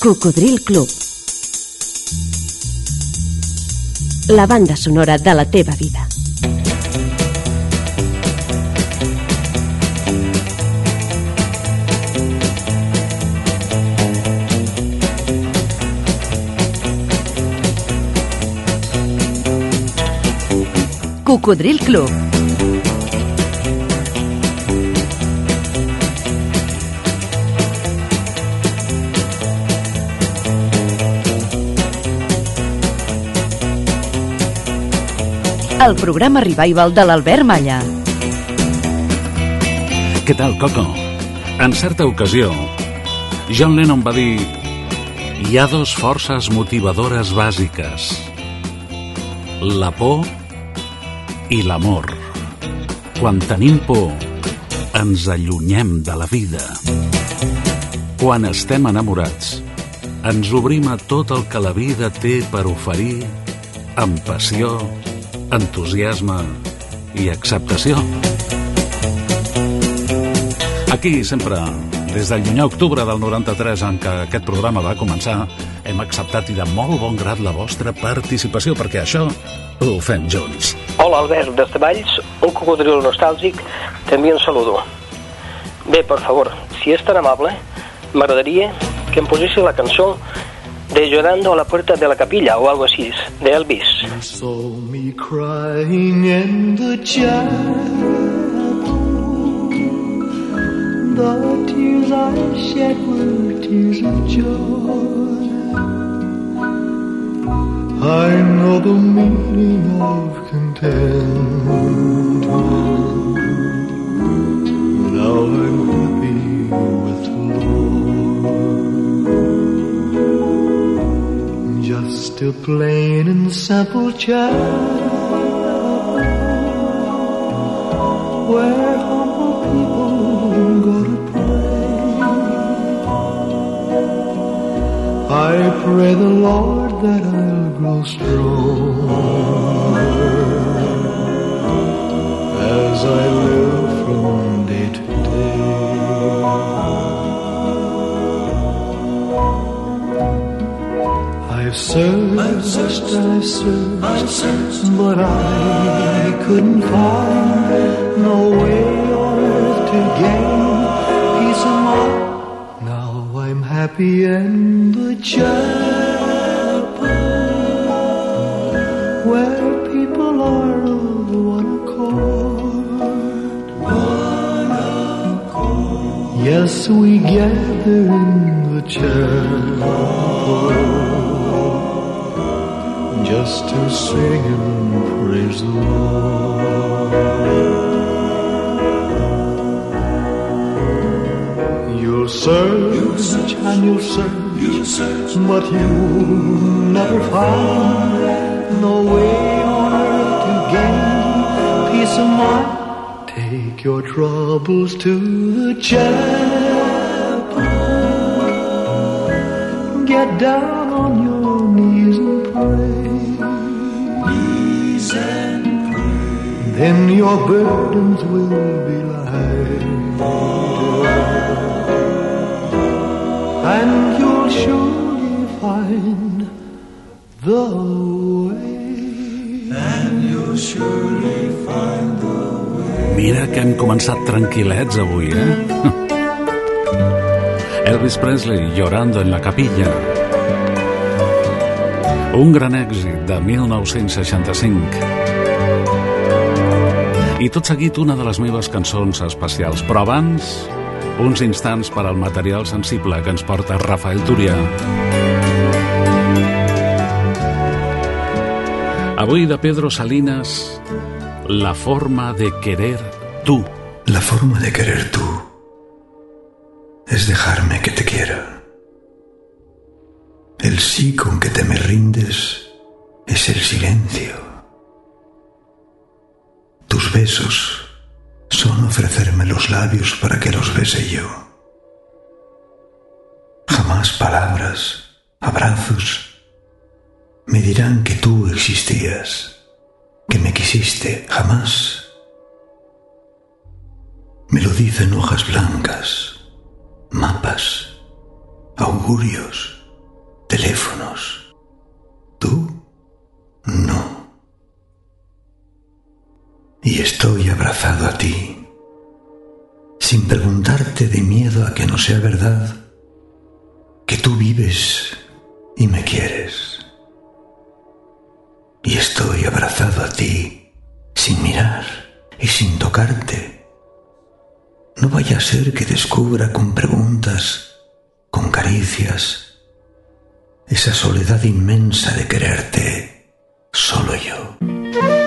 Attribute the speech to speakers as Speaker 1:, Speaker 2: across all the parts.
Speaker 1: Cocodril Club. La banda sonora de la teva vida. Cocodril Club. El programa revival de l'Albert Malla.
Speaker 2: Què tal, Coco? En certa ocasió, John Lennon va dir hi ha dos forces motivadores bàsiques. La por i l'amor. Quan tenim por, ens allunyem de la vida. Quan estem enamorats, ens obrim a tot el que la vida té per oferir amb passió, entusiasme i acceptació. Aquí sempre, des del llunyà octubre del 93 en què aquest programa va començar, hem acceptat i de molt bon grat la vostra participació, perquè això ho fem junts.
Speaker 3: Hola Albert, des de Valls, un cocodril nostàlgic, també un saludo. Bé, per favor, si és tan amable, m'agradaria que em posessi la cançó de
Speaker 4: saw me crying in the chapel. The tears I shed were tears of joy. I know the meaning of contentment. Plain and simple child where humble people go to pray. I pray the Lord that I'll grow stronger searched, searched, I've searched, I've searched, but I couldn't find no way on earth to gain peace of mind. Now I'm happy in the chapel where people are of one accord. One accord. Yes, we gather in the chapel just to sing and praise the Lord. You'll search, and you'll search, but you'll never find no way on earth to gain peace of mind. Take your troubles to the chapel. Get down Then your burdens will be lighter. And you'll surely find the way. And you'll surely find the way.
Speaker 2: Mira que hem començat tranquil·lets avui, eh? Elvis Presley llorando en la capilla. Un gran èxit de 1965. I tot seguit una de les meves cançons especials. Però abans, uns instants per al material sensible que ens porta Rafael Túria. Avui de Pedro Salinas, La forma de querer tú.
Speaker 5: La forma de querer tú es dejarme que te quiera. El sí con que te me rindes es el silencio. tus besos son ofrecerme los labios para que los bese yo. Jamás palabras, abrazos, me dirán que tú existías, que me quisiste jamás. Me lo dicen hojas blancas, mapas, augurios, teléfonos.
Speaker 6: Tú, no y estoy abrazado a ti, sin preguntarte de miedo a que no sea verdad que tú vives y me quieres. Y estoy abrazado a ti, sin mirar y sin tocarte. No vaya a ser que descubra con preguntas, con caricias, esa soledad inmensa de quererte solo yo.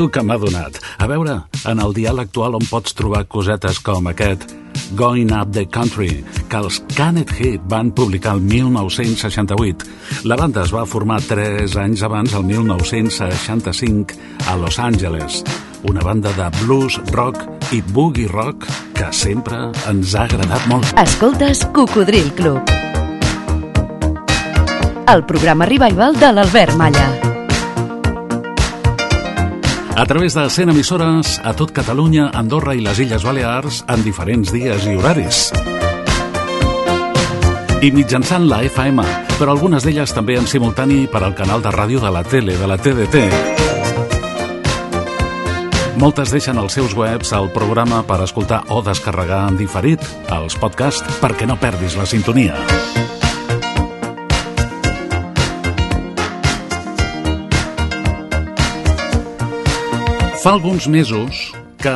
Speaker 2: Rotllo que m'ha donat. A veure, en el dial actual on pots trobar cosetes com aquest Going Up the Country, que els Canet Heat van publicar el 1968. La banda es va formar 3 anys abans, el 1965, a Los Angeles. Una banda de blues, rock i boogie rock que sempre ens ha agradat molt.
Speaker 1: Escoltes Cocodril Club. El programa revival de l'Albert Malla.
Speaker 2: A través de 100 emissores a tot Catalunya, Andorra i les Illes Balears en diferents dies i horaris. I mitjançant la FM, però algunes d'elles també en simultani per al canal de ràdio de la tele, de la TDT. Moltes deixen els seus webs al programa per escoltar o descarregar en diferit els podcasts perquè no perdis la sintonia. Fa alguns mesos que,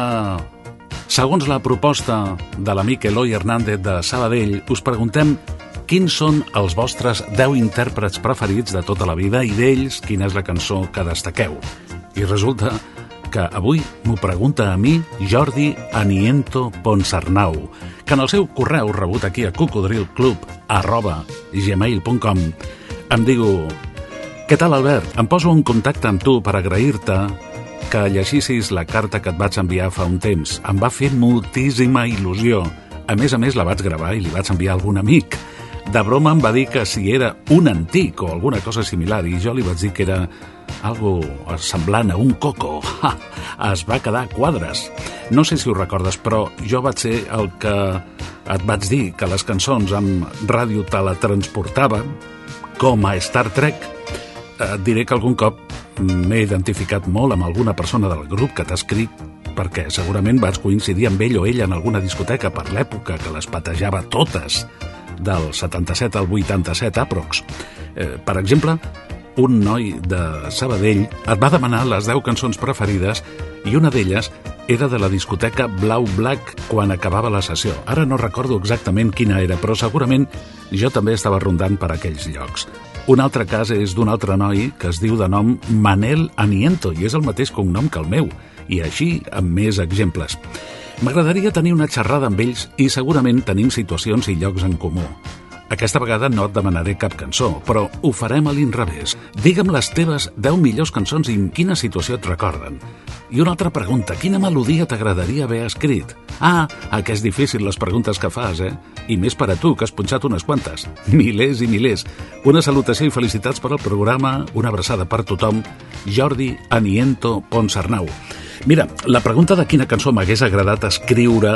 Speaker 2: segons la proposta de l'amic Eloi Hernández de Sabadell, us preguntem quins són els vostres 10 intèrprets preferits de tota la vida i d'ells quina és la cançó que destaqueu. I resulta que avui m'ho pregunta a mi Jordi Aniento Ponsarnau, que en el seu correu rebut aquí a cocodrilclub arroba gmail.com em diu què tal, Albert? Em poso en contacte amb tu per agrair-te que llegissis la carta que et vaig enviar fa un temps. Em va fer moltíssima il·lusió. A més a més, la vaig gravar i li vaig enviar a algun amic. De broma em va dir que si era un antic o alguna cosa similar i jo li vaig dir que era algo semblant a un coco. Ha, es va quedar quadres. No sé si ho recordes, però jo vaig ser el que et vaig dir que les cançons amb ràdio teletransportaven, com a Star Trek. Et diré que algun cop m'he identificat molt amb alguna persona del grup que t'ha escrit perquè segurament vaig coincidir amb ell o ella en alguna discoteca per l'època que les patejava totes del 77 al 87 aprox. Eh, per exemple, un noi de Sabadell et va demanar les 10 cançons preferides i una d'elles era de la discoteca Blau Black quan acabava la sessió. Ara no recordo exactament quina era, però segurament jo també estava rondant per aquells llocs. Un altre cas és d'un altre noi que es diu de nom Manel Aniento i és el mateix cognom que el meu, i així amb més exemples. M'agradaria tenir una xerrada amb ells i segurament tenim situacions i llocs en comú. Aquesta vegada no et demanaré cap cançó, però ho farem a l'inrevés. Digue'm les teves 10 millors cançons i en quina situació et recorden. I una altra pregunta, quina melodia t'agradaria haver escrit? Ah, que és difícil les preguntes que fas, eh? I més per a tu, que has punxat unes quantes. Milers i milers. Una salutació i felicitats per al programa, una abraçada per tothom. Jordi Aniento Ponsarnau. Mira, la pregunta de quina cançó m'hagués agradat escriure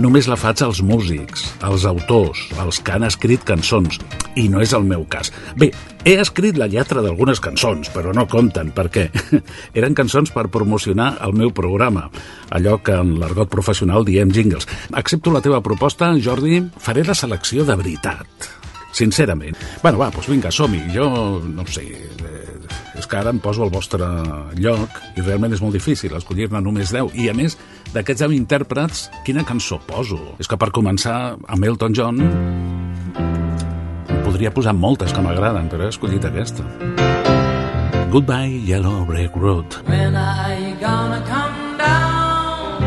Speaker 2: només la faig als músics, als autors, als que han escrit cançons, i no és el meu cas. Bé, he escrit la lletra d'algunes cançons, però no compten, perquè eren cançons per promocionar el meu programa, allò que en l'argot professional diem jingles. Accepto la teva proposta, Jordi, faré la selecció de veritat sincerament. Bueno, va, doncs vinga, som-hi. Jo, no sé, és que ara em poso al vostre lloc i realment és molt difícil escollir-ne només 10. I a més, d'aquests 10 intèrprets, quina cançó poso? És que per començar, amb Elton John podria posar moltes que m'agraden, però he escollit aquesta. Goodbye, Yellow Brick Road.
Speaker 7: When you gonna come down?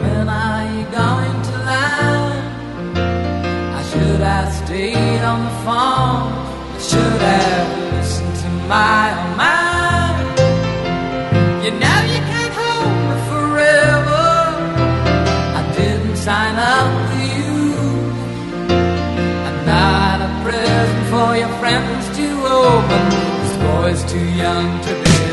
Speaker 7: When you going to land? I should have stayed on the phone. I should have my oh own mind. You know you can't hold me forever. I didn't sign up for you. I'm not a present for your friends to open. This boy's too young to be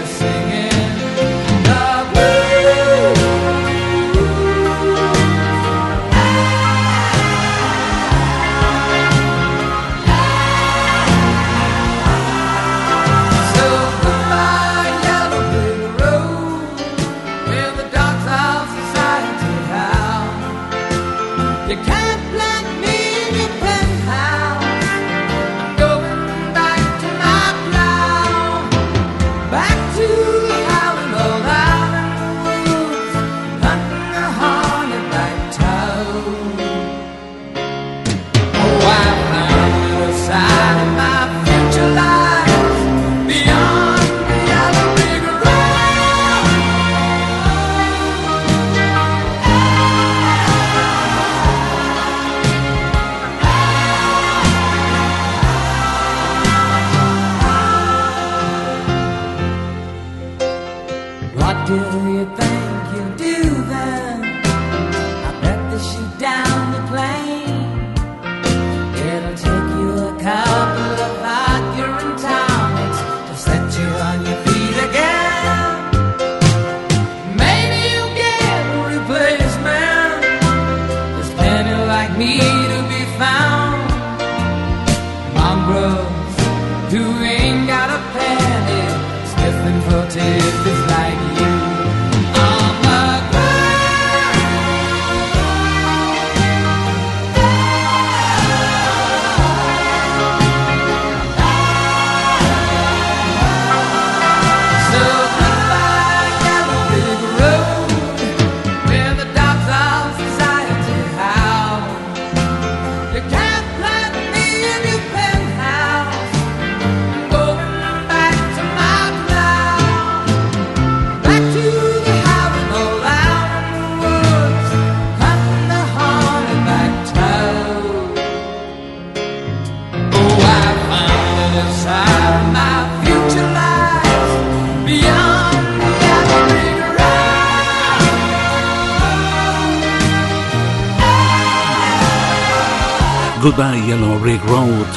Speaker 7: Goodbye, Yellow Brick Road,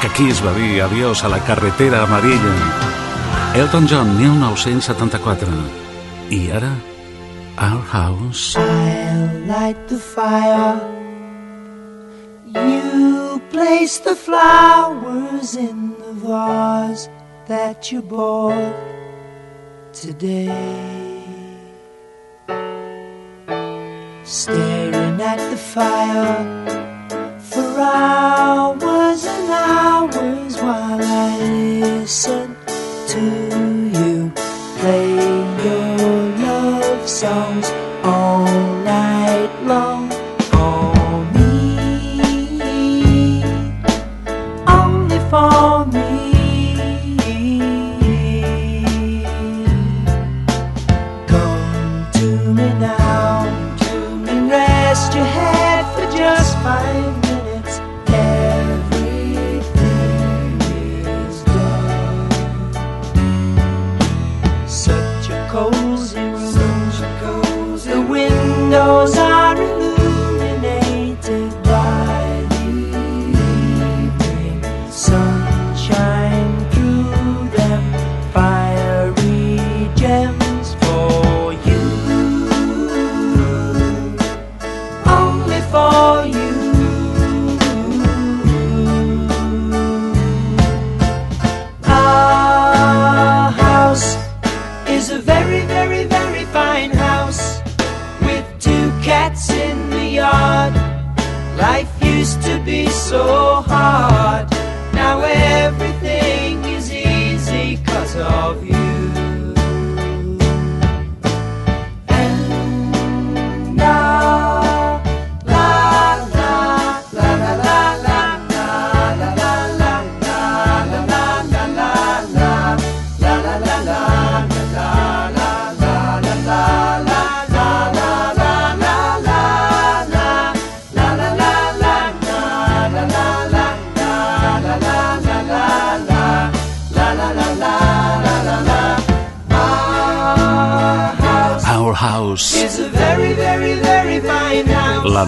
Speaker 2: que aquí es va dir adiós a la carretera amarilla. Elton John, 1974. I ara, Our House.
Speaker 8: I'll light the fire. You place the flowers in the vase that you bought today. Staring at the fire for hours and hours while I listen to you. Play your love songs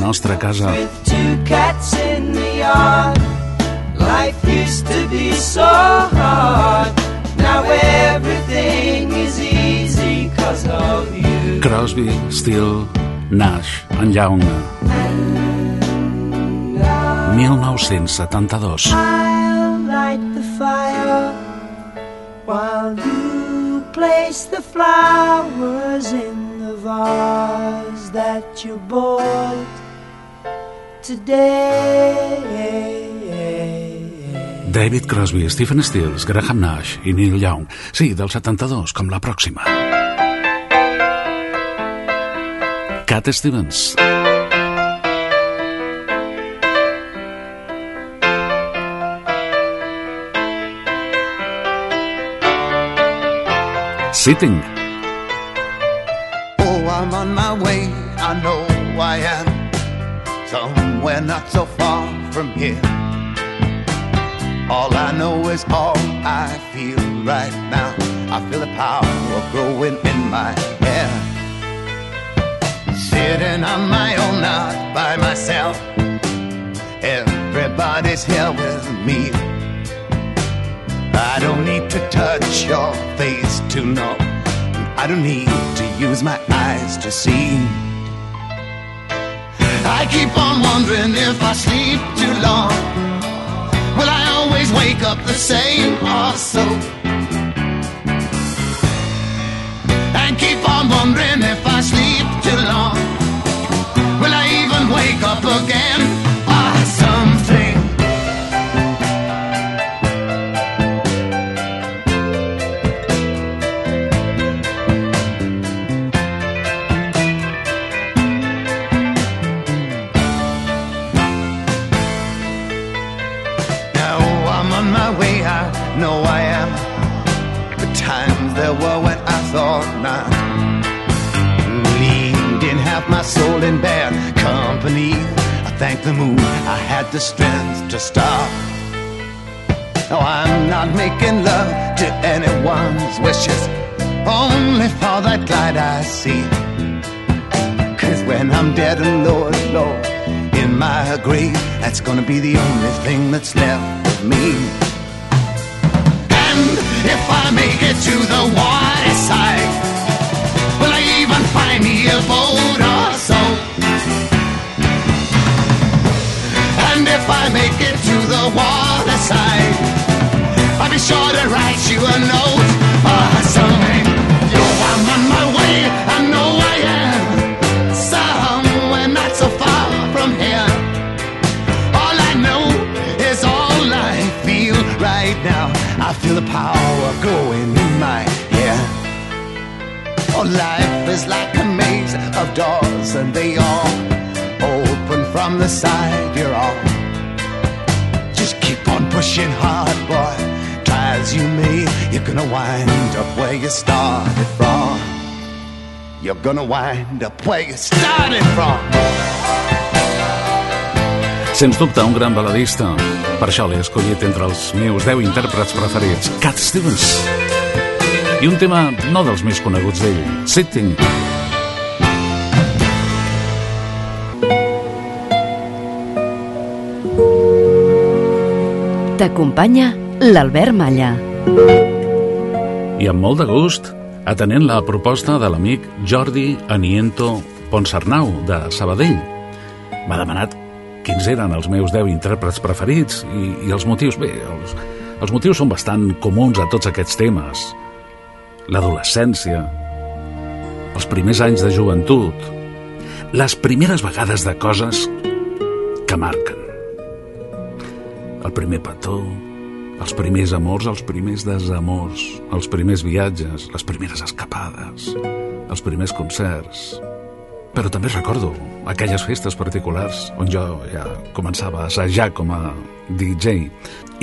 Speaker 2: nostra casa.
Speaker 8: Life used to be so hard. Now everything is easy cause of you.
Speaker 2: Crosby, Steele, Nash, en Young. 1972.
Speaker 8: I'll light the fire while you place the flowers in the vase that you bought.
Speaker 2: David Crosby, Stephen Stills, Graham Nash i Neil Young. Sí, del 72, com la pròxima. Cat Stevens. Sitting.
Speaker 9: Here. All I know is all I feel right now. I feel the power growing in my hair. Sitting on my own, not by myself. Everybody's here with me. I don't need to touch your face to know. I don't need to use my eyes to see. I keep on wondering if I sleep too long. Will I always wake up the same or so? And keep on wondering if I sleep too long. Will I even wake up again soul in bad company. I thank the moon I had the strength to stop. No, I'm not making love to anyone's wishes, only for that light I see. Cause when I'm dead and Lord, Lord, in my grave, that's gonna be the only thing that's left of me. And if I make it to the water side. Even find me a boat or so? And if I make it to the water side, I'll be sure to write you a note or something. Yo, I'm on my way, I know I am. Somewhere not so far from here. All I know is all I feel right now. I feel the power going in my hair. Oh, life is like a maze of doors, and they all open from the side you're on. Just keep on pushing hard, boy. Try as you may, you're gonna wind up where you started from. You're gonna wind up where you started from.
Speaker 2: Sens dubte, un gran baladista. Per això l'he escollit entre els meus 10 intèrprets preferits, Cat Stevens. I un tema no dels més coneguts d'ell, Sitting.
Speaker 1: T'acompanya l'Albert Malla.
Speaker 2: I amb molt de gust, atenent la proposta de l'amic Jordi Aniento Ponsarnau, de Sabadell. M'ha demanat quins eren els meus 10 intèrprets preferits i, i els motius. Bé, els, els motius són bastant comuns a tots aquests temes. L'adolescència, els primers anys de joventut, les primeres vegades de coses que marquen. El primer petó, els primers amors, els primers desamors, els primers viatges, les primeres escapades, els primers concerts. Però també recordo aquelles festes particulars on jo ja començava a assajar com a DJ.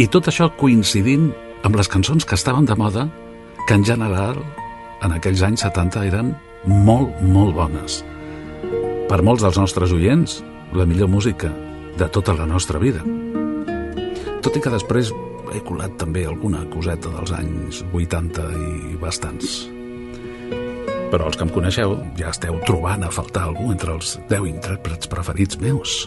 Speaker 2: I tot això coincidint amb les cançons que estaven de moda, que en general en aquells anys 70 eren molt, molt bones. Per molts dels nostres oients, la millor música de tota la nostra vida. Tot i que després he colat també alguna coseta dels anys 80 i bastants. Però els que em coneixeu ja esteu trobant a faltar algú entre els 10 intèrprets preferits meus.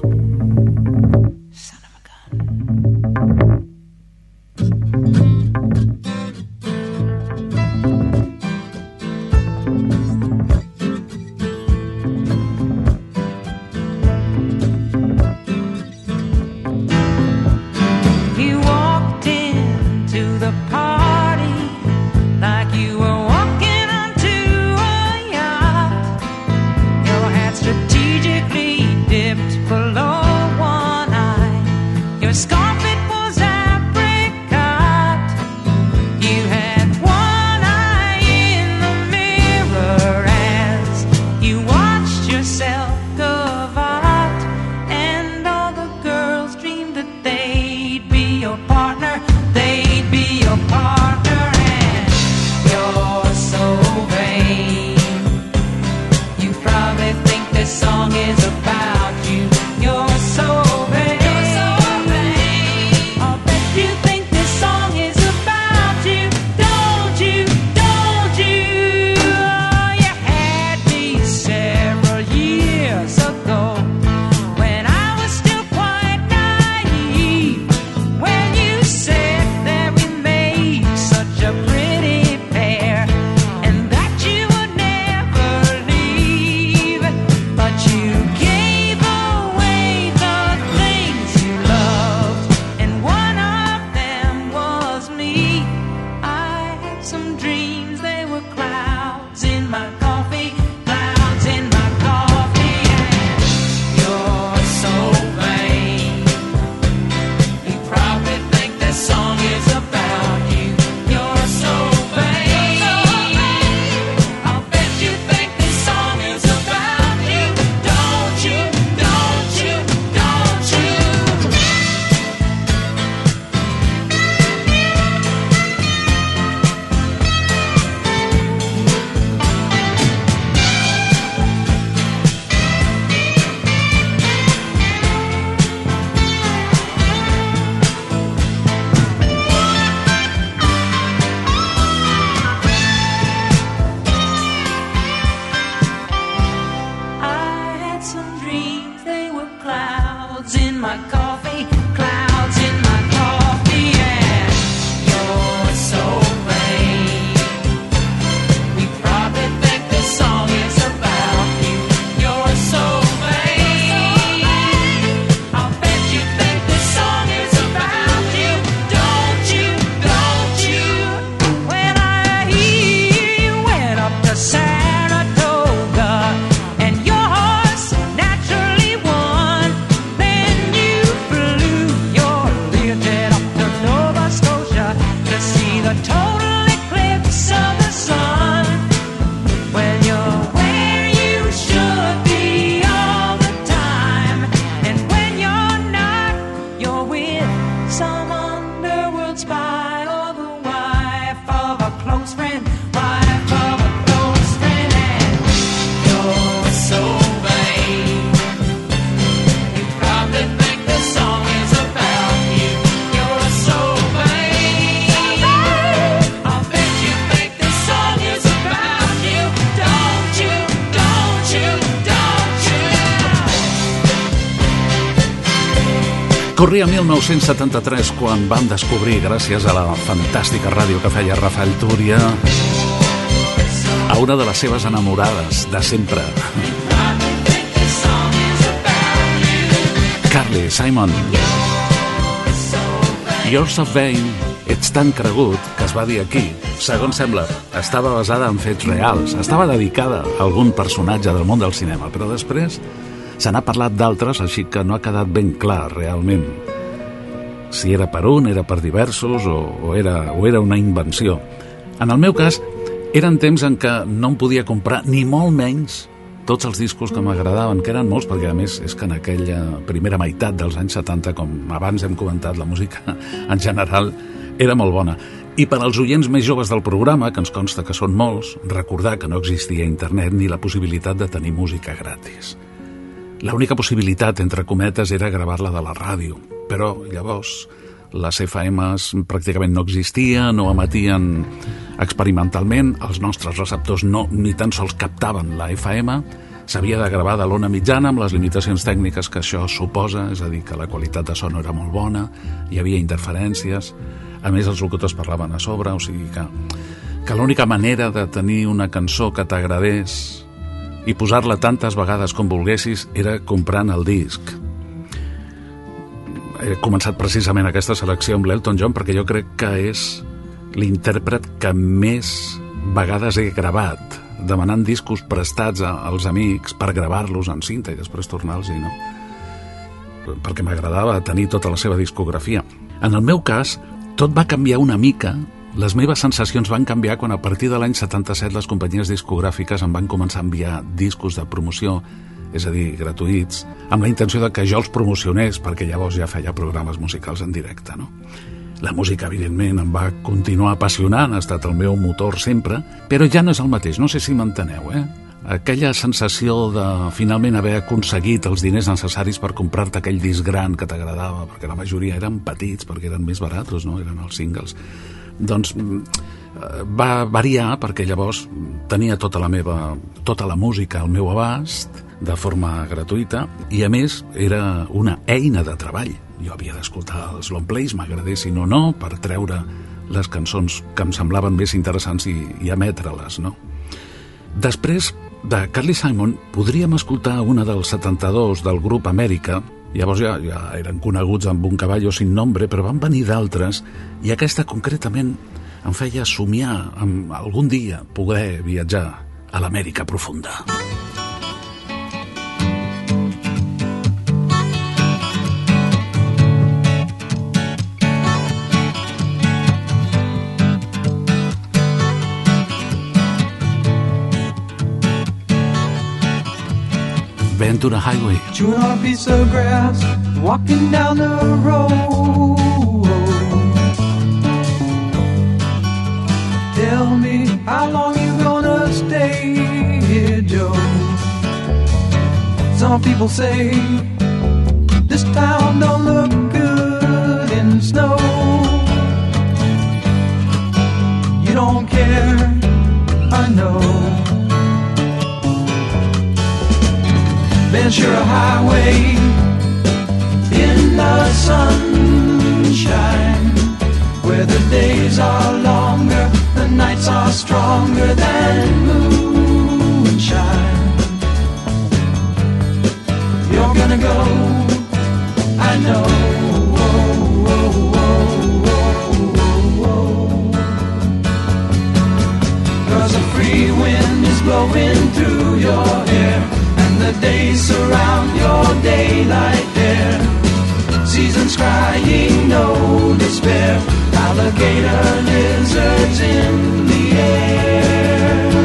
Speaker 2: Corria 1973 quan vam descobrir, gràcies a la fantàstica ràdio que feia Rafael Túria, a una de les seves enamorades de sempre. Carly Simon. Yours of Vain, ets tan cregut que es va dir aquí. Segons sembla, estava basada en fets reals. Estava dedicada a algun personatge del món del cinema, però després se n'ha parlat d'altres, així que no ha quedat ben clar realment si era per un, era per diversos o, o, era, o era una invenció. En el meu cas, eren temps en què no em podia comprar ni molt menys tots els discos que m'agradaven, que eren molts, perquè a més és que en aquella primera meitat dels anys 70, com abans hem comentat, la música en general era molt bona. I per als oients més joves del programa, que ens consta que són molts, recordar que no existia internet ni la possibilitat de tenir música gratis. L'única possibilitat, entre cometes, era gravar-la de la ràdio, però llavors les FMs pràcticament no existien, no emetien experimentalment, els nostres receptors no ni tan sols captaven la FM, s'havia de gravar de l'ona mitjana amb les limitacions tècniques que això suposa, és a dir, que la qualitat de so no era molt bona, hi havia interferències, a més els locutors parlaven a sobre, o sigui que, que l'única manera de tenir una cançó que t'agradés i posar-la tantes vegades com volguessis era comprant el disc. He començat precisament aquesta selecció amb l'Elton John perquè jo crec que és l'intèrpret que més vegades he gravat, demanant discos prestats als amics per gravar-los en cinta i després tornar-los i no perquè m'agradava tenir tota la seva discografia. En el meu cas, tot va canviar una mica les meves sensacions van canviar quan a partir de l'any 77 les companyies discogràfiques em van començar a enviar discos de promoció, és a dir, gratuïts, amb la intenció de que jo els promocionés, perquè llavors ja feia programes musicals en directe, no? La música, evidentment, em va continuar apassionant, ha estat el meu motor sempre, però ja no és el mateix, no sé si m'enteneu, eh? Aquella sensació de finalment haver aconseguit els diners necessaris per comprar-te aquell disc gran que t'agradava, perquè la majoria eren petits, perquè eren més barats, no? Eren els singles doncs va variar perquè llavors tenia tota la meva tota la música al meu abast de forma gratuïta i a més era una eina de treball jo havia d'escoltar els long plays m'agradessin o no per treure les cançons que em semblaven més interessants i, i emetre-les no? després de Carly Simon podríem escoltar una del 72 del grup Amèrica Llavors ja, ja eren coneguts amb un caballo sin nombre, però van venir d'altres i aquesta concretament em feia somiar amb algun dia poder viatjar a l'Amèrica profunda. Ventura Highway.
Speaker 7: Chewing on a piece of grass, walking down the road. Tell me how long you gonna stay here, Joe. Some people say this town don't look good in snow. You don't care, I know. Ventura Highway in the sunshine, where the days are longer, the nights are stronger than moonshine. You're gonna go, I know. A free wind is blowing through your hair days surround your daylight there. Seasons crying, no despair. Alligator lizards in the air,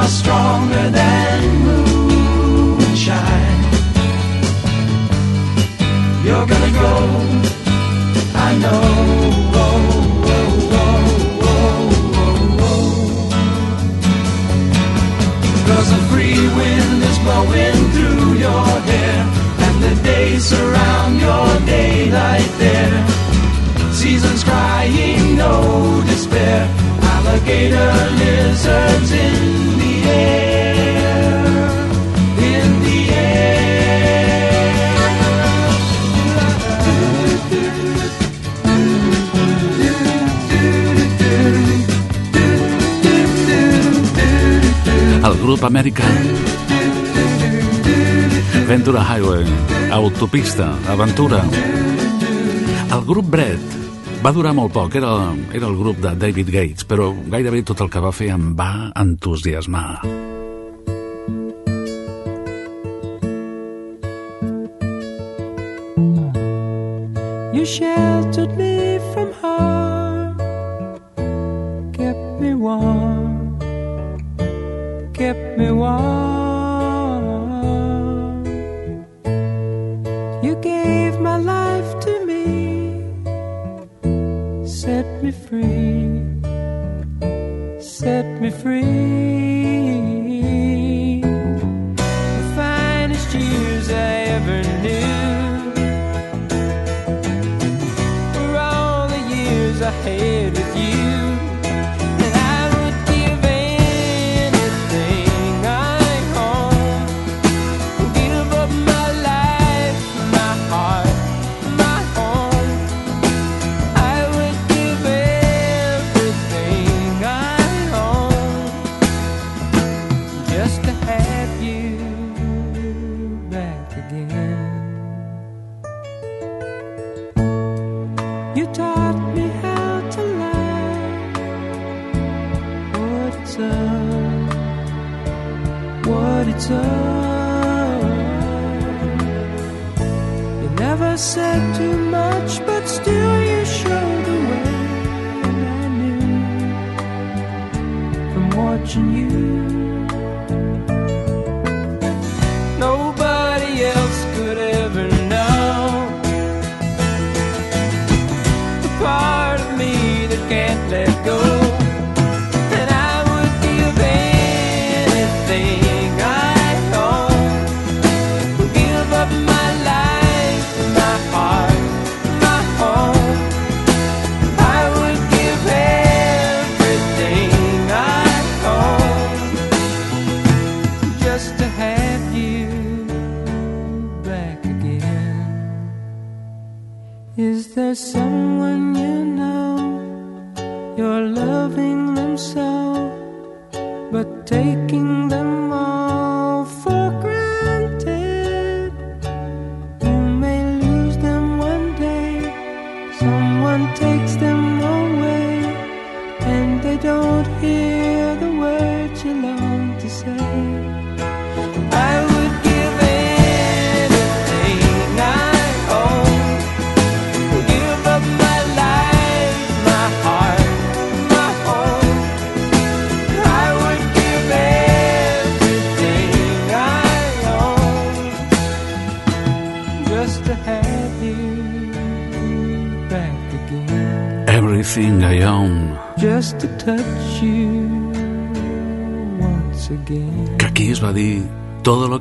Speaker 8: are stronger than moonshine. You're gonna go, I know. Oh, oh, oh. Cause a free wind is blowing through your hair, and the days surround your daylight there. Seasons crying, no despair. Alligator lizards in
Speaker 2: grup americà Ventura Highway Autopista, Aventura El grup Brett va durar molt poc, era, era el grup de David Gates, però gairebé tot el que va fer em va entusiasmar.
Speaker 7: You sheltered it's up, what it's up. You never said too much, but still you showed the way, and I knew from watching you.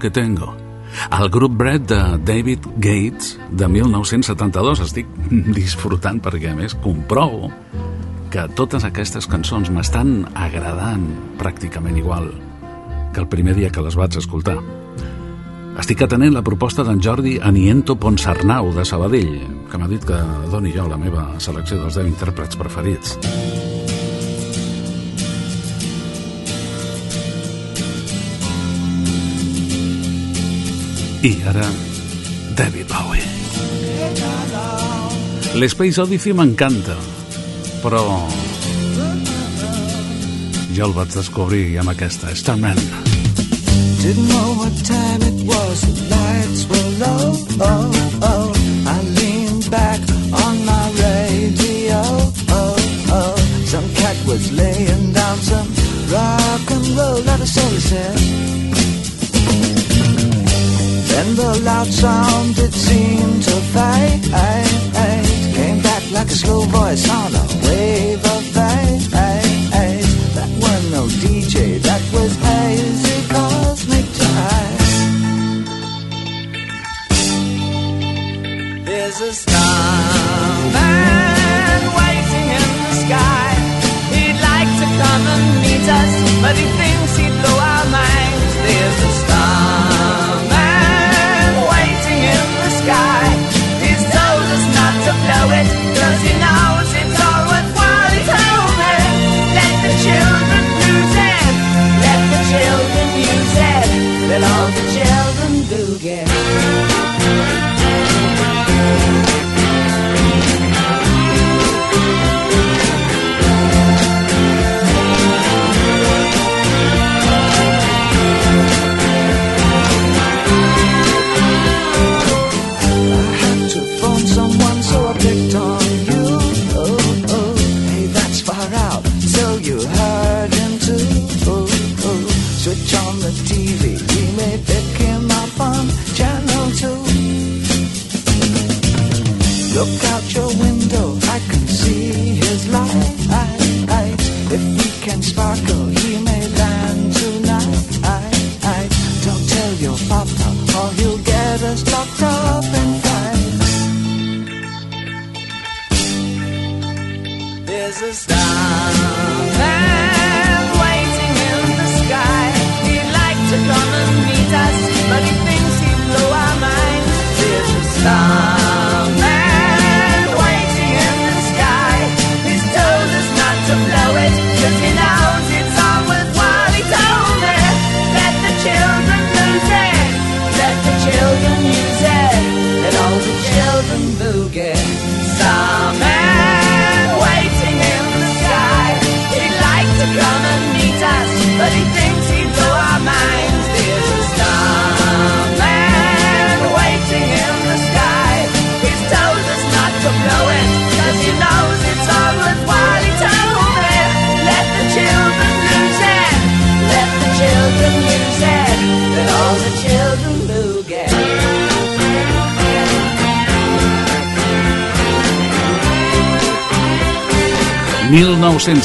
Speaker 2: Que tengo. El grup Brett de David Gates de 1972 estic disfrutant perquè a més comprovo que totes aquestes cançons m'estan agradant pràcticament igual que el primer dia que les vaig escoltar. Estic atenent la proposta d'en Jordi Aniento Ponsarnau de Sabadell, que m'ha dit que doni jo la meva selecció dels 10 intèrprets preferits. I ara, David Bowie. L'Space Odyssey m'encanta, però jo el vaig descobrir amb aquesta, Starman.
Speaker 8: Didn't know what time it was, the lights were low. Oh, oh. I leaned back on my radio. Oh, oh. Some cat was laying down some rock and roll. Not a
Speaker 10: loud sound it seemed to fade. Came back like a slow voice on a wave of fate. That was no DJ, that was hazy cosmic time. There's a starman waiting in the sky. He'd like to come and meet us, but he thinks he'd blow our minds. There's a together.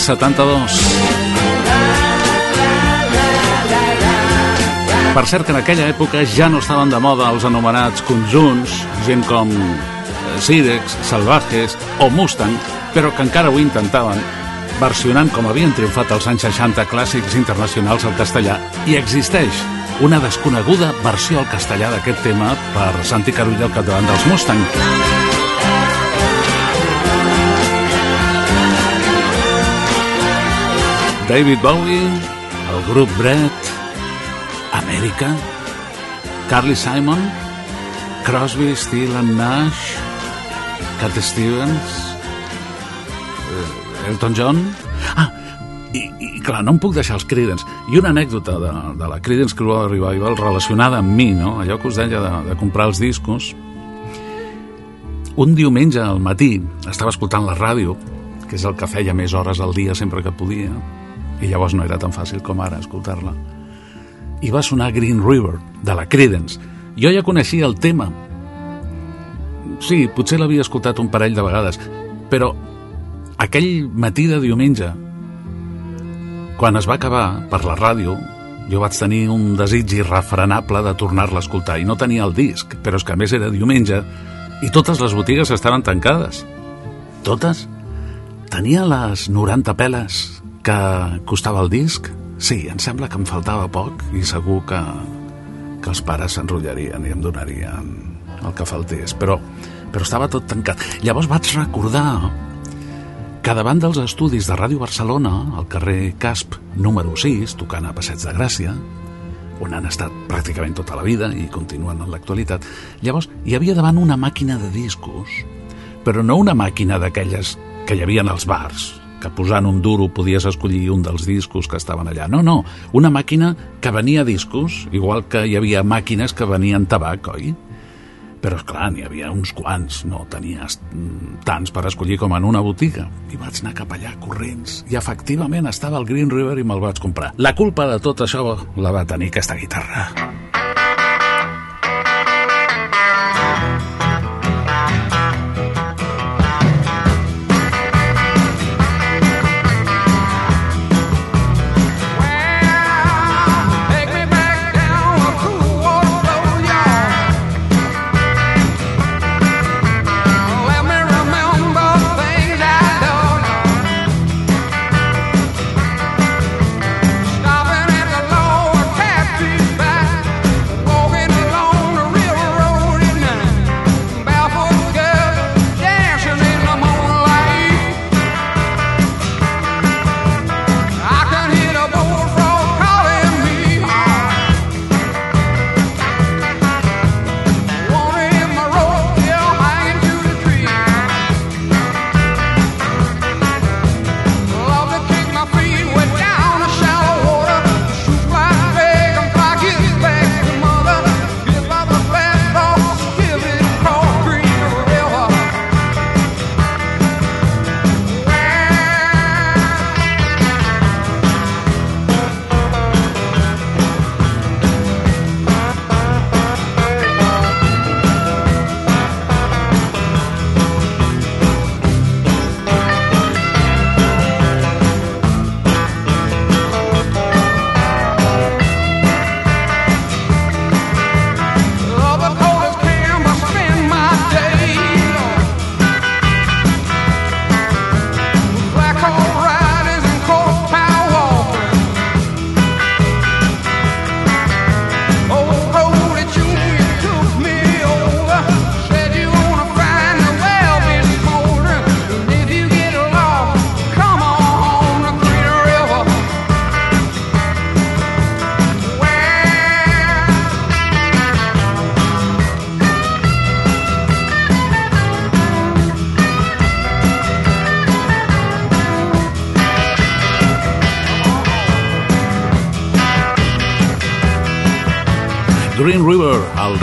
Speaker 2: 1972. Per cert que en aquella època ja no estaven de moda els anomenats conjunts, gent com eh, Sirex, Salvajes o Mustang, però que encara ho intentaven, versionant com havien triomfat els anys 60 clàssics internacionals al castellà, i existeix una desconeguda versió al castellà d'aquest tema per Santi Carulla al capdavant dels Mustang. David Bowie, el grup Brett, Amèrica, Carly Simon, Crosby, Steele and Nash, Cat Stevens, eh, Elton John... Ah, i, i clar, no em puc deixar els Creedence. I una anècdota de, de la Creedence Clearwater Revival relacionada amb mi, no? allò que us deia de, de comprar els discos. Un diumenge al matí estava escoltant la ràdio, que és el que feia més hores al dia sempre que podia, i llavors no era tan fàcil com ara escoltar-la. I va sonar Green River, de la Creedence. Jo ja coneixia el tema. Sí, potser l'havia escoltat un parell de vegades, però aquell matí de diumenge, quan es va acabar per la ràdio, jo vaig tenir un desig irrefrenable de tornar-la a escoltar i no tenia el disc, però és que a més era diumenge i totes les botigues estaven tancades. Totes? Tenia les 90 peles que costava el disc? Sí, em sembla que em faltava poc i segur que, que els pares s'enrotllarien i em donarien el que faltés, però, però estava tot tancat. Llavors vaig recordar que davant dels estudis de Ràdio Barcelona, al carrer Casp número 6, tocant a Passeig de Gràcia, on han estat pràcticament tota la vida i continuen en l'actualitat, llavors hi havia davant una màquina de discos, però no una màquina d'aquelles que hi havia als bars, que posant un duro podies escollir un dels discos que estaven allà. No, no, una màquina que venia discos, igual que hi havia màquines que venien tabac, oi? Però, esclar, n'hi havia uns quants, no tenies tants per escollir com en una botiga. I vaig anar cap allà corrents. I efectivament estava el Green River i me'l vaig comprar. La culpa de tot això la va tenir aquesta guitarra.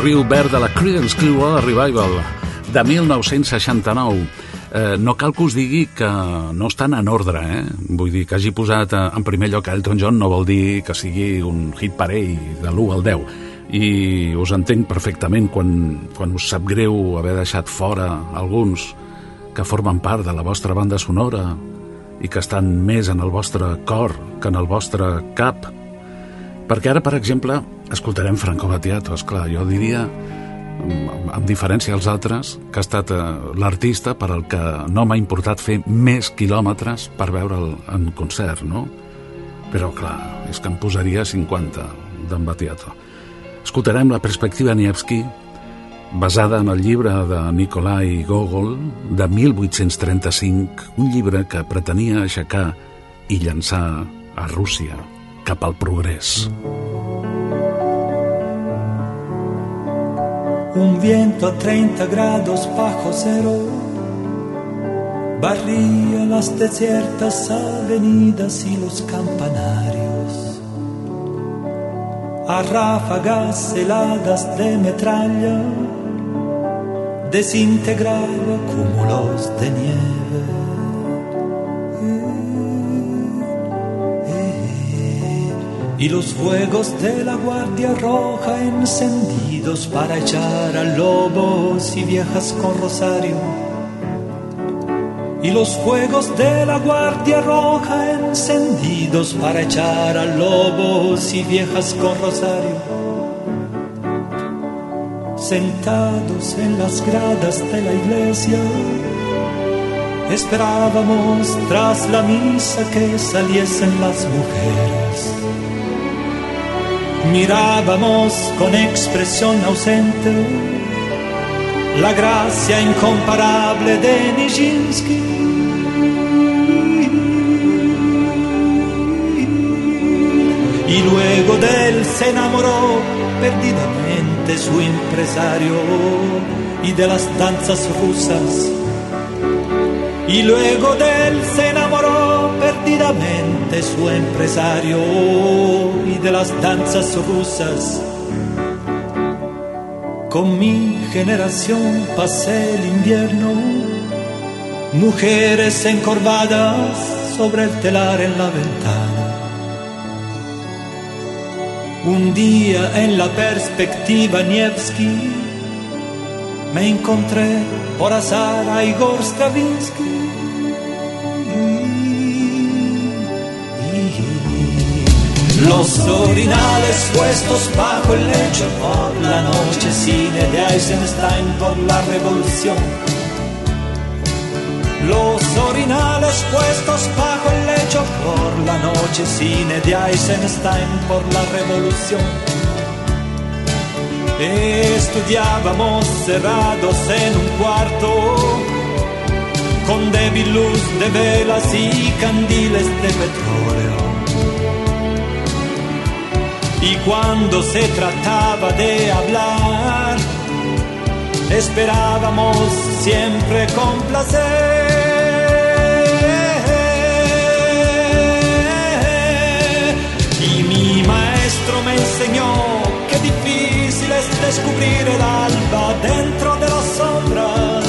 Speaker 2: Riu verd de la Creedence Clearwater Revival, de 1969. Eh, no cal que us digui que no estan en ordre, eh? Vull dir que hagi posat eh, en primer lloc Elton John no vol dir que sigui un hit parell de l'1 al 10. I us entenc perfectament quan, quan us sap greu haver deixat fora alguns que formen part de la vostra banda sonora i que estan més en el vostre cor que en el vostre cap. Perquè ara, per exemple, escoltarem Franco Battiato, esclar, jo diria amb diferència als altres, que ha estat eh, l'artista per al que no m'ha importat fer més quilòmetres per veure'l en concert, no? Però, clar, és que em posaria 50 d'en Battiato. Escoltarem la perspectiva Nievski, basada en el llibre de Nikolai Gogol de 1835, un llibre que pretenia aixecar i llançar a Rússia cap al progrés.
Speaker 11: Un viento a 30 grados bajo cero barría las desiertas avenidas y los campanarios. A ráfagas heladas de metralla desintegraba cúmulos de nieve. Y los fuegos de la Guardia Roja encendidos para echar a lobos y viejas con rosario. Y los fuegos de la Guardia Roja encendidos para echar a lobos y viejas con rosario. Sentados en las gradas de la iglesia, esperábamos tras la misa que saliesen las mujeres. Mirábamos con expresión ausente la gracia incomparable de Nijinsky. Y luego de él se enamoró perdidamente su empresario y de las danzas rusas. Y luego de él se enamoró perdidamente su empresario y de las danzas rusas. Con mi generación pasé el invierno, mujeres encorvadas sobre el telar en la ventana. Un día en la perspectiva Nievski me encontré por azar a Igor Stravinsky. Los orinales puestos bajo el lecho por la noche, cine de Eisenstein por la revolución. Los orinales puestos bajo el lecho por la noche, cine de Eisenstein por la revolución. Estudiábamos cerrados en un cuarto, con débil luz de velas y candiles de petróleo. Y cuando se trataba de hablar, esperábamos siempre con placer. Y mi maestro me enseñó que difícil es descubrir el alba dentro de las sombras.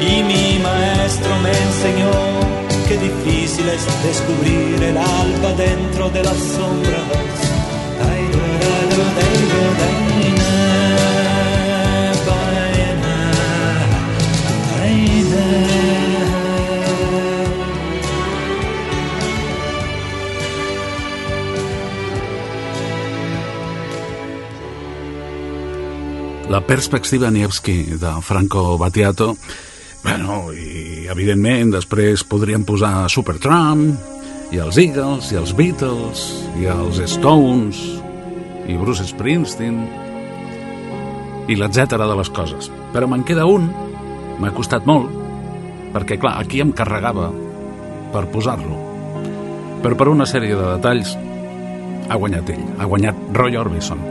Speaker 11: Y mi maestro me enseñó que difícil es descubrir el alba dentro de las sombras. Ay, da, da, da, da, da, da, na, baena, baena.
Speaker 2: La perspectiva Nievski de Franco Battiato Bueno, i evidentment després podríem posar Supertramp, i els Eagles, i els Beatles, i els Stones, i Bruce Springsteen, i l'etcètera de les coses. Però me'n queda un, m'ha costat molt, perquè clar, aquí em carregava per posar-lo. Però per una sèrie de detalls ha guanyat ell, ha guanyat Roy Orbison.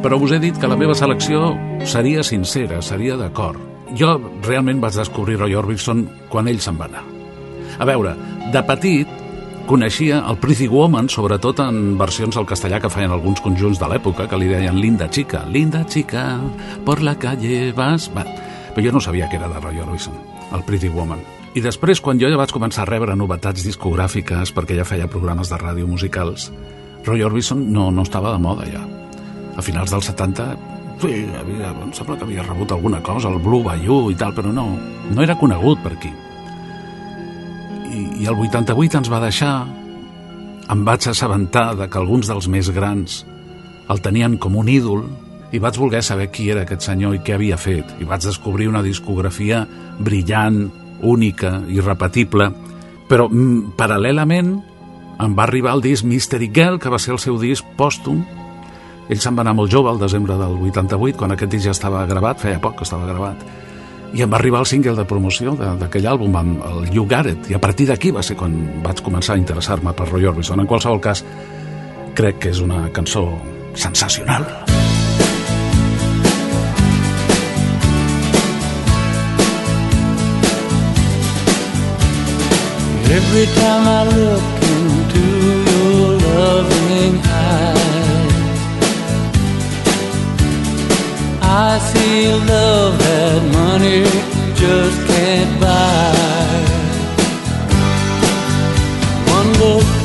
Speaker 2: Però us he dit que la meva selecció seria sincera, seria d'acord jo realment vaig descobrir Roy Orbison quan ell se'n va anar. A veure, de petit coneixia el Pretty Woman, sobretot en versions al castellà que feien alguns conjunts de l'època, que li deien Linda Chica, Linda Chica, por la calle vas... Va. Però jo no sabia que era de Roy Orbison, el Pretty Woman. I després, quan jo ja vaig començar a rebre novetats discogràfiques, perquè ja feia programes de ràdio musicals, Roy Orbison no, no estava de moda ja. A finals dels 70, sí, havia, em sembla que havia rebut alguna cosa, el Blue Bayou i tal, però no, no era conegut per aquí. I, I el 88 ens va deixar, em vaig assabentar de que alguns dels més grans el tenien com un ídol i vaig voler saber qui era aquest senyor i què havia fet. I vaig descobrir una discografia brillant, única, irrepetible, però mm, paral·lelament em va arribar el disc Mystery Girl, que va ser el seu disc pòstum. Ell se'n va anar molt jove, al desembre del 88, quan aquest disc ja estava gravat, feia poc que estava gravat, i em va arribar el single de promoció d'aquell àlbum, amb el You Got It, i a partir d'aquí va ser quan vaig començar a interessar-me per Roy Orbison. En qualsevol cas, crec que és una cançó sensacional.
Speaker 7: Every time I look into your loving eyes, I see love that money just can't buy. One look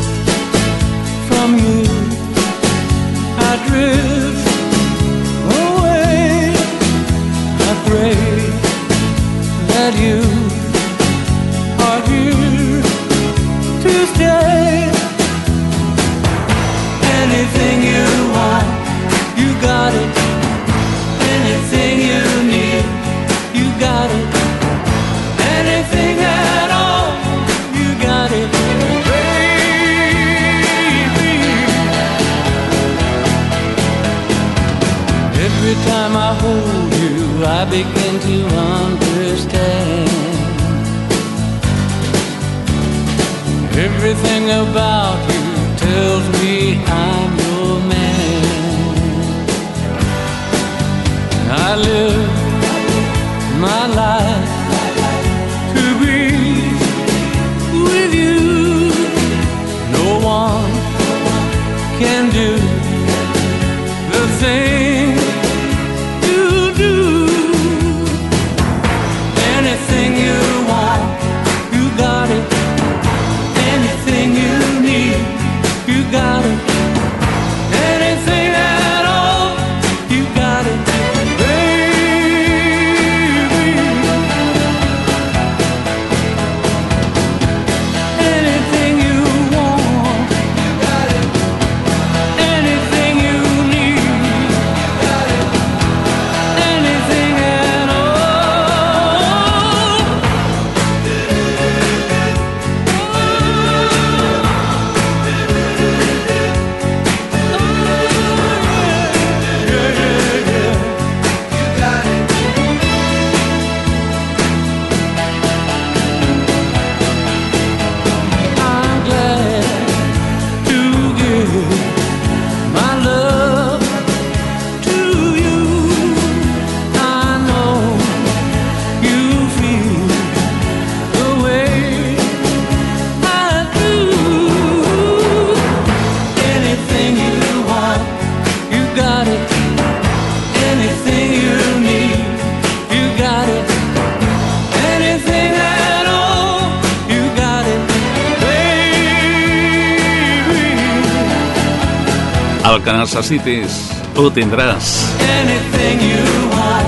Speaker 2: El que necessitis, ho tindràs.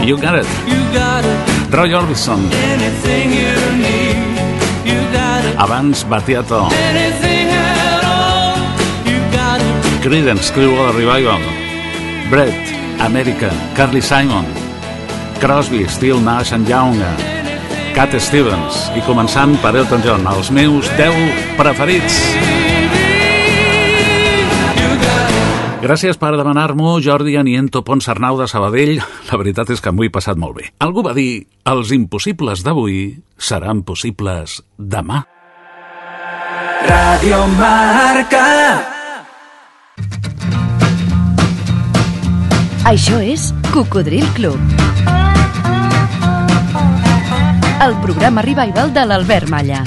Speaker 7: You
Speaker 2: got it. Roy Orbison. Abans Batiato. Creedence Clearwater Revival. Brett, America, Carly Simon. Crosby, Still Nash and Young. Cat Stevens. I començant per Elton John, els meus 10 preferits. Gràcies per demanar-m'ho, Jordi Aniento Pons Arnau de Sabadell. La veritat és que m'ho he passat molt bé. Algú va dir, els impossibles d'avui seran possibles demà.
Speaker 12: Radio Marca.
Speaker 1: Això és Cocodril Club. El programa revival de l'Albert Malla.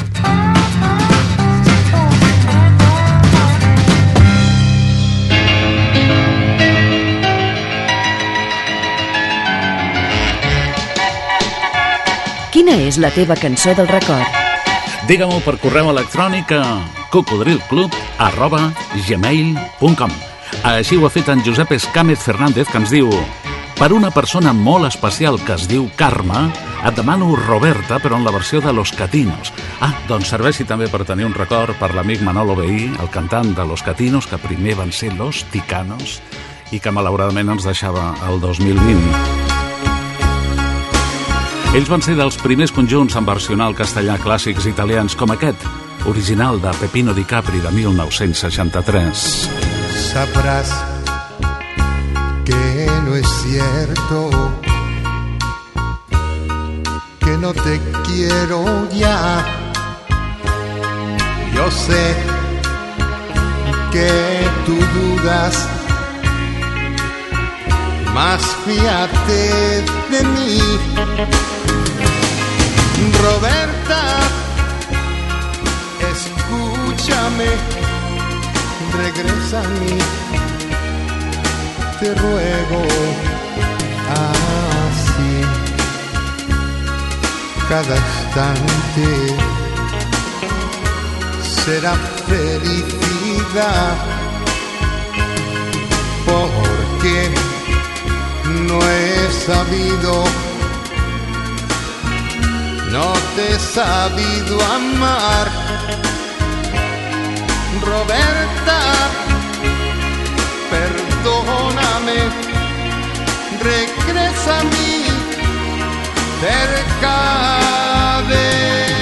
Speaker 1: És la teva cançó del record?
Speaker 2: Digue-m'ho per correu electrònic a cocodrilclub arroba gmail.com Així ho ha fet en Josep Escàmez Fernández que ens diu per una persona molt especial que es diu Carme, et demano Roberta, però en la versió de Los Catinos. Ah, doncs serveixi també per tenir un record per l'amic Manolo Veí, el cantant de Los Catinos, que primer van ser Los Ticanos i que malauradament ens deixava el 2020. Ells van ser dels primers conjunts en versionar el castellà clàssics italians com aquest, original de Pepino Di Capri de 1963.
Speaker 13: Sabrás que no es cierto, que no te quiero ya. Yo sé que tú dudas, mas fíjate de mí. Roberta, escúchame, regresa a mí, te ruego así, cada instante será felicidad, porque no he sabido no te he sabido amar. Roberta, perdóname, regresa a mí cerca de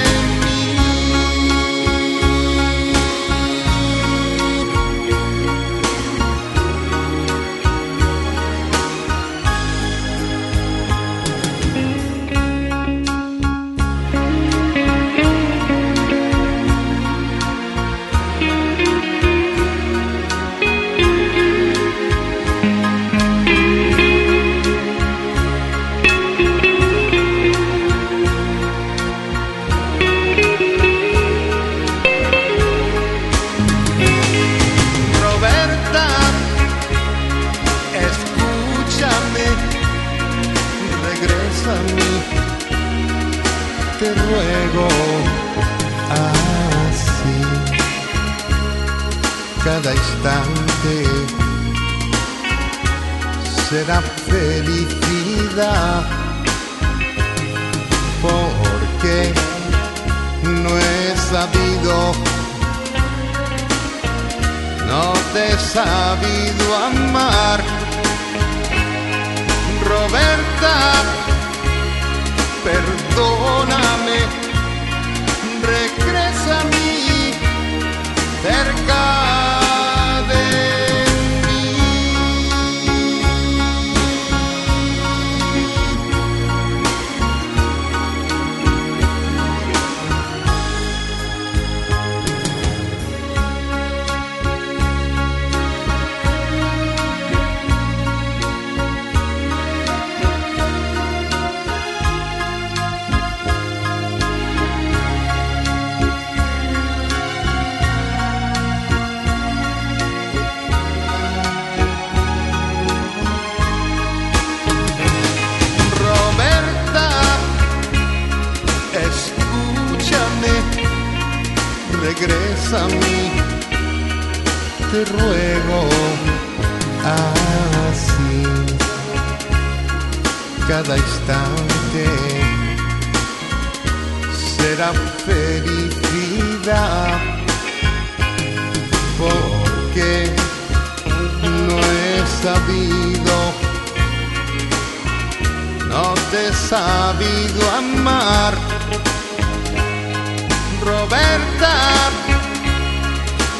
Speaker 13: será felicidad, porque no he sabido no te he sabido amar. Roberta, perdóname, regresa a mí cerca a te ruego así, cada instante será felicidad, porque no he sabido no te he sabido amar. Roberta,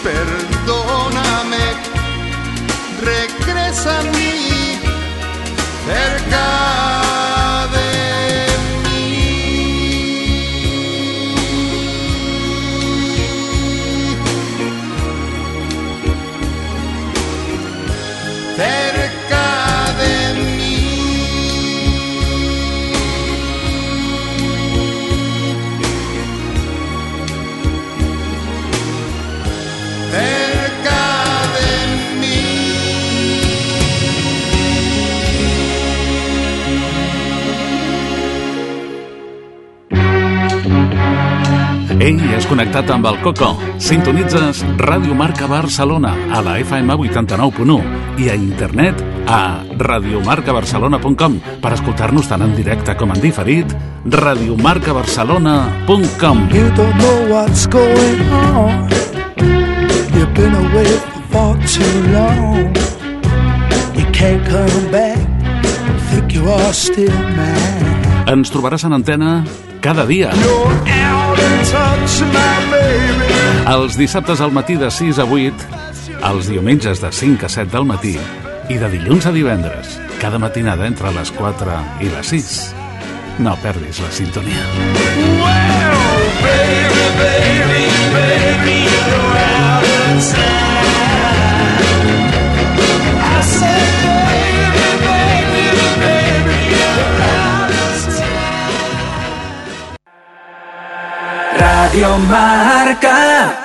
Speaker 13: perdóname, regresa a mí cerca
Speaker 2: Ei, has connectat amb el Coco. Sintonitzes Ràdio Marca Barcelona a la FM 89.1 i a internet a radiomarcabarcelona.com per escoltar-nos tant en directe com en diferit radiomarcabarcelona.com
Speaker 14: You don't know what's going on. You've been away for too long. You can't come back. Think you are still mine.
Speaker 2: Ens trobaràs en antena cada dia.
Speaker 14: You're out of baby.
Speaker 2: Els dissabtes al matí de 6 a 8, els diumenges de 5 a 7 del matí i de dilluns a divendres, cada matinada entre les 4 i les 6. No perdis la sintonia.
Speaker 7: Radio Marca.